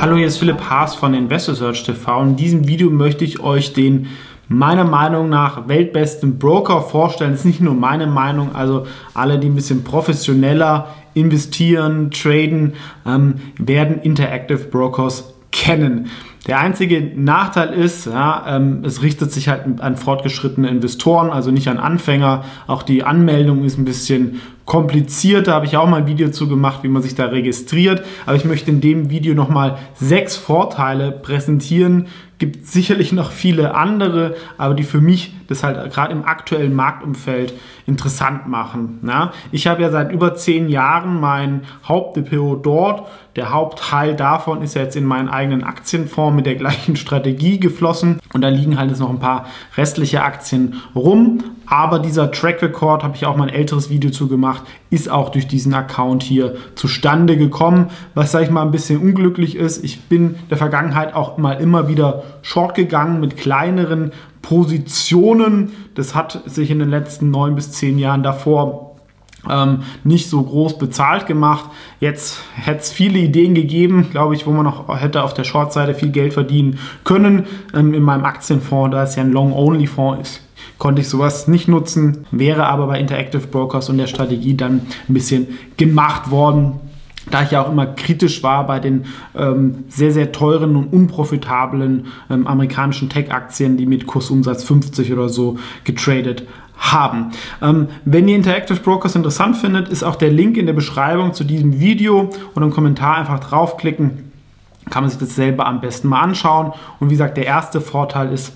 Hallo, hier ist Philipp Haas von InvestorSearch TV. In diesem Video möchte ich euch den meiner Meinung nach weltbesten Broker vorstellen. Das ist nicht nur meine Meinung, also alle, die ein bisschen professioneller investieren, traden, ähm, werden Interactive Brokers kennen. Der einzige Nachteil ist, ja, ähm, es richtet sich halt an fortgeschrittene Investoren, also nicht an Anfänger. Auch die Anmeldung ist ein bisschen kompliziert. Da habe ich auch mal ein Video zu gemacht, wie man sich da registriert. Aber ich möchte in dem Video nochmal sechs Vorteile präsentieren. Gibt sicherlich noch viele andere, aber die für mich das halt gerade im aktuellen Marktumfeld interessant machen. Ja, ich habe ja seit über zehn Jahren mein Hauptdepot dort. Der Hauptteil davon ist jetzt in meinen eigenen Aktienfonds mit der gleichen Strategie geflossen. Und da liegen halt jetzt noch ein paar restliche Aktien rum. Aber dieser Track Record, habe ich auch mal ein älteres Video zu gemacht, ist auch durch diesen Account hier zustande gekommen. Was, sage ich mal, ein bisschen unglücklich ist. Ich bin der Vergangenheit auch mal immer wieder short gegangen mit kleineren Positionen. Das hat sich in den letzten neun bis zehn Jahren davor ähm, nicht so groß bezahlt gemacht. Jetzt hätte es viele Ideen gegeben, glaube ich, wo man noch hätte auf der Short-Seite viel Geld verdienen können. Ähm, in meinem Aktienfonds, da es ja ein Long-Only-Fonds ist, konnte ich sowas nicht nutzen, wäre aber bei Interactive Brokers und der Strategie dann ein bisschen gemacht worden. Da ich ja auch immer kritisch war bei den ähm, sehr, sehr teuren und unprofitablen ähm, amerikanischen Tech-Aktien, die mit Kursumsatz 50 oder so getradet haben. Ähm, wenn ihr Interactive Brokers interessant findet, ist auch der Link in der Beschreibung zu diesem Video und im Kommentar einfach draufklicken. Kann man sich das selber am besten mal anschauen. Und wie gesagt, der erste Vorteil ist,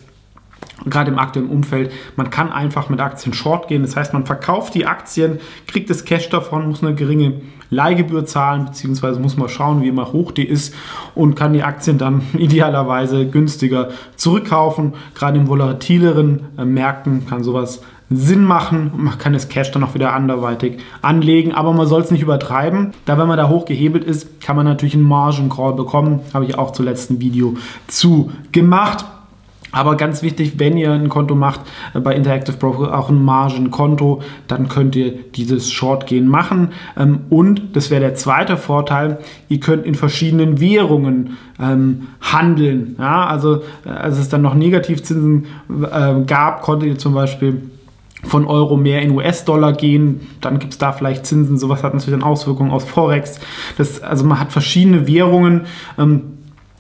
gerade im aktuellen Umfeld, man kann einfach mit Aktien short gehen. Das heißt, man verkauft die Aktien, kriegt das Cash davon, muss eine geringe Leihgebühr zahlen, beziehungsweise muss man schauen, wie immer hoch die ist und kann die Aktien dann idealerweise günstiger zurückkaufen. Gerade in volatileren äh, Märkten kann sowas Sinn machen man kann das Cash dann auch wieder anderweitig anlegen, aber man soll es nicht übertreiben. Da wenn man da hoch gehebelt ist, kann man natürlich einen Margin Call bekommen. Habe ich auch zuletzt ein Video zu gemacht. Aber ganz wichtig, wenn ihr ein Konto macht äh, bei Interactive Broker, auch ein Margin-Konto, dann könnt ihr dieses Short-Gehen machen. Ähm, und, das wäre der zweite Vorteil, ihr könnt in verschiedenen Währungen ähm, handeln. Ja, also äh, als es dann noch Negativzinsen äh, gab, konntet ihr zum Beispiel von Euro mehr in US-Dollar gehen, dann gibt es da vielleicht Zinsen, sowas hat natürlich dann Auswirkungen aus Forex. Das, also man hat verschiedene Währungen. Ähm,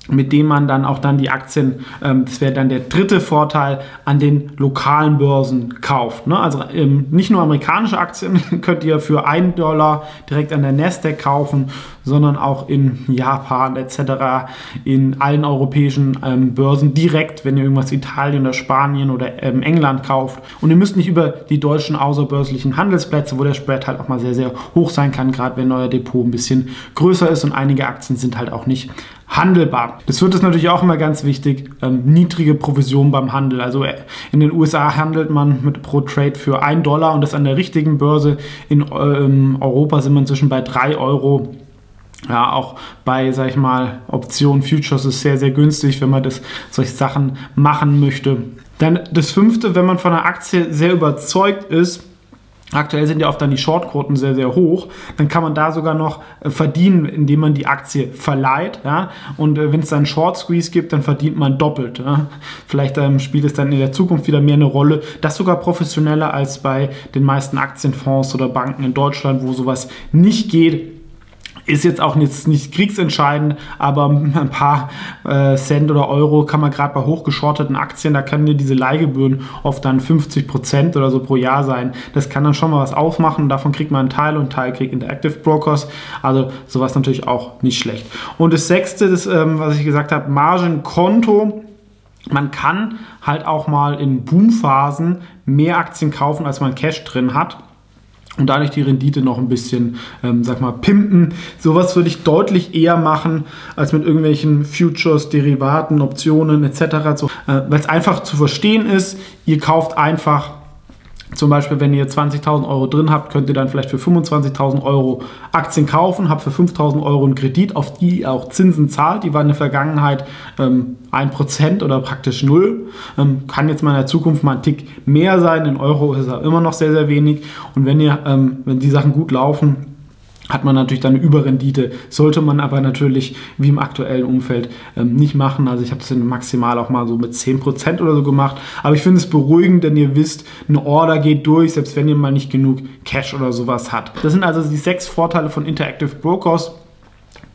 mit dem man dann auch dann die Aktien, ähm, das wäre dann der dritte Vorteil, an den lokalen Börsen kauft. Ne? Also ähm, nicht nur amerikanische Aktien könnt ihr für 1 Dollar direkt an der Nasdaq kaufen, sondern auch in Japan etc., in allen europäischen ähm, Börsen direkt, wenn ihr irgendwas Italien oder Spanien oder ähm, England kauft. Und ihr müsst nicht über die deutschen außerbörslichen Handelsplätze, wo der Spread halt auch mal sehr, sehr hoch sein kann, gerade wenn euer Depot ein bisschen größer ist und einige Aktien sind halt auch nicht handelbar. Das wird es natürlich auch immer ganz wichtig, ähm, niedrige Provision beim Handel. Also äh, in den USA handelt man mit pro Trade für 1 Dollar und das an der richtigen Börse. In ähm, Europa sind wir inzwischen bei 3 Euro. Ja, auch bei, sag ich mal, Optionen, Futures ist sehr, sehr günstig, wenn man das, solche Sachen machen möchte. Dann das fünfte, wenn man von einer Aktie sehr überzeugt ist, Aktuell sind ja oft dann die Shortquoten sehr, sehr hoch. Dann kann man da sogar noch äh, verdienen, indem man die Aktie verleiht. Ja? Und äh, wenn es dann Short Squeeze gibt, dann verdient man doppelt. Ja? Vielleicht ähm, spielt es dann in der Zukunft wieder mehr eine Rolle. Das sogar professioneller als bei den meisten Aktienfonds oder Banken in Deutschland, wo sowas nicht geht. Ist jetzt auch nicht, nicht kriegsentscheidend, aber ein paar äh, Cent oder Euro kann man gerade bei hochgeschorteten Aktien, da können dir diese Leihgebühren oft dann 50 Prozent oder so pro Jahr sein. Das kann dann schon mal was aufmachen. Davon kriegt man einen Teil und einen Teil kriegt Interactive Brokers. Also sowas natürlich auch nicht schlecht. Und das sechste, das, ähm, was ich gesagt habe, Margenkonto. Man kann halt auch mal in Boomphasen mehr Aktien kaufen, als man Cash drin hat und dadurch die Rendite noch ein bisschen, ähm, sag mal, pimpen. Sowas würde ich deutlich eher machen, als mit irgendwelchen Futures, Derivaten, Optionen etc. Äh, Weil es einfach zu verstehen ist, ihr kauft einfach zum Beispiel, wenn ihr 20.000 Euro drin habt, könnt ihr dann vielleicht für 25.000 Euro Aktien kaufen, habt für 5.000 Euro einen Kredit, auf die ihr auch Zinsen zahlt. Die waren in der Vergangenheit ähm, 1% oder praktisch null. Ähm, kann jetzt mal in der Zukunft mal ein Tick mehr sein. In Euro ist er immer noch sehr, sehr wenig. Und wenn ihr, ähm, wenn die Sachen gut laufen, hat man natürlich dann eine Überrendite. Sollte man aber natürlich, wie im aktuellen Umfeld, ähm, nicht machen. Also ich habe es maximal auch mal so mit 10% oder so gemacht. Aber ich finde es beruhigend, denn ihr wisst, eine Order geht durch, selbst wenn ihr mal nicht genug Cash oder sowas habt. Das sind also die sechs Vorteile von Interactive Brokers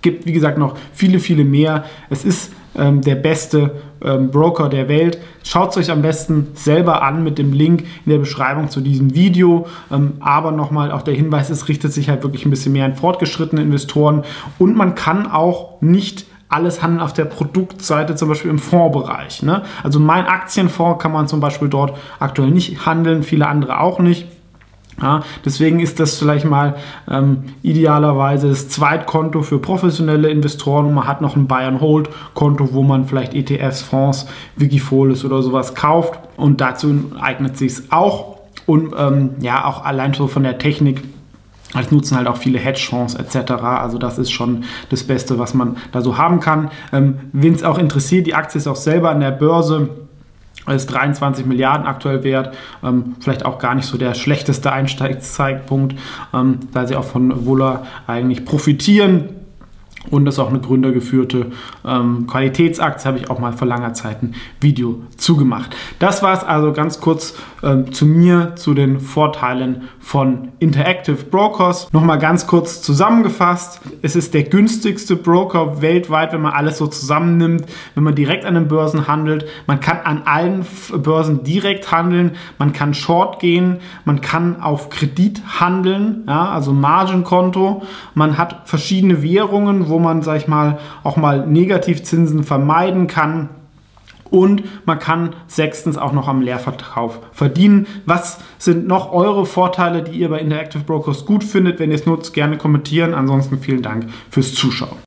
gibt, wie gesagt, noch viele, viele mehr. Es ist ähm, der beste ähm, Broker der Welt. Schaut es euch am besten selber an mit dem Link in der Beschreibung zu diesem Video. Ähm, aber nochmal auch der Hinweis, es richtet sich halt wirklich ein bisschen mehr an fortgeschrittene Investoren und man kann auch nicht alles handeln auf der Produktseite, zum Beispiel im Fondsbereich. Ne? Also mein Aktienfonds kann man zum Beispiel dort aktuell nicht handeln, viele andere auch nicht. Ja, deswegen ist das vielleicht mal ähm, idealerweise das Zweitkonto für professionelle Investoren und man hat noch ein Buy-and-Hold-Konto, wo man vielleicht ETFs, Fonds, Wikifolio oder sowas kauft und dazu eignet sich es auch und ähm, ja, auch allein so von der Technik das nutzen halt auch viele Hedgefonds etc. Also das ist schon das Beste, was man da so haben kann. Ähm, Wen es auch interessiert, die Aktie ist auch selber an der Börse ist 23 Milliarden aktuell wert. Ähm, vielleicht auch gar nicht so der schlechteste Einsteigszeitpunkt, ähm, da sie auch von Wuller eigentlich profitieren. Und das ist auch eine gründergeführte ähm, Qualitätsaktie, habe ich auch mal vor langer Zeit ein Video zugemacht. Das war es also ganz kurz ähm, zu mir, zu den Vorteilen von Interactive Brokers. Nochmal ganz kurz zusammengefasst. Es ist der günstigste Broker weltweit, wenn man alles so zusammennimmt, wenn man direkt an den Börsen handelt. Man kann an allen Börsen direkt handeln. Man kann Short gehen. Man kann auf Kredit handeln, ja, also Margenkonto. Man hat verschiedene Währungen, wo man, sag ich mal, auch mal Negativzinsen vermeiden kann. Und man kann sechstens auch noch am Leerverkauf verdienen. Was sind noch eure Vorteile, die ihr bei Interactive Brokers gut findet? Wenn ihr es nutzt, gerne kommentieren. Ansonsten vielen Dank fürs Zuschauen.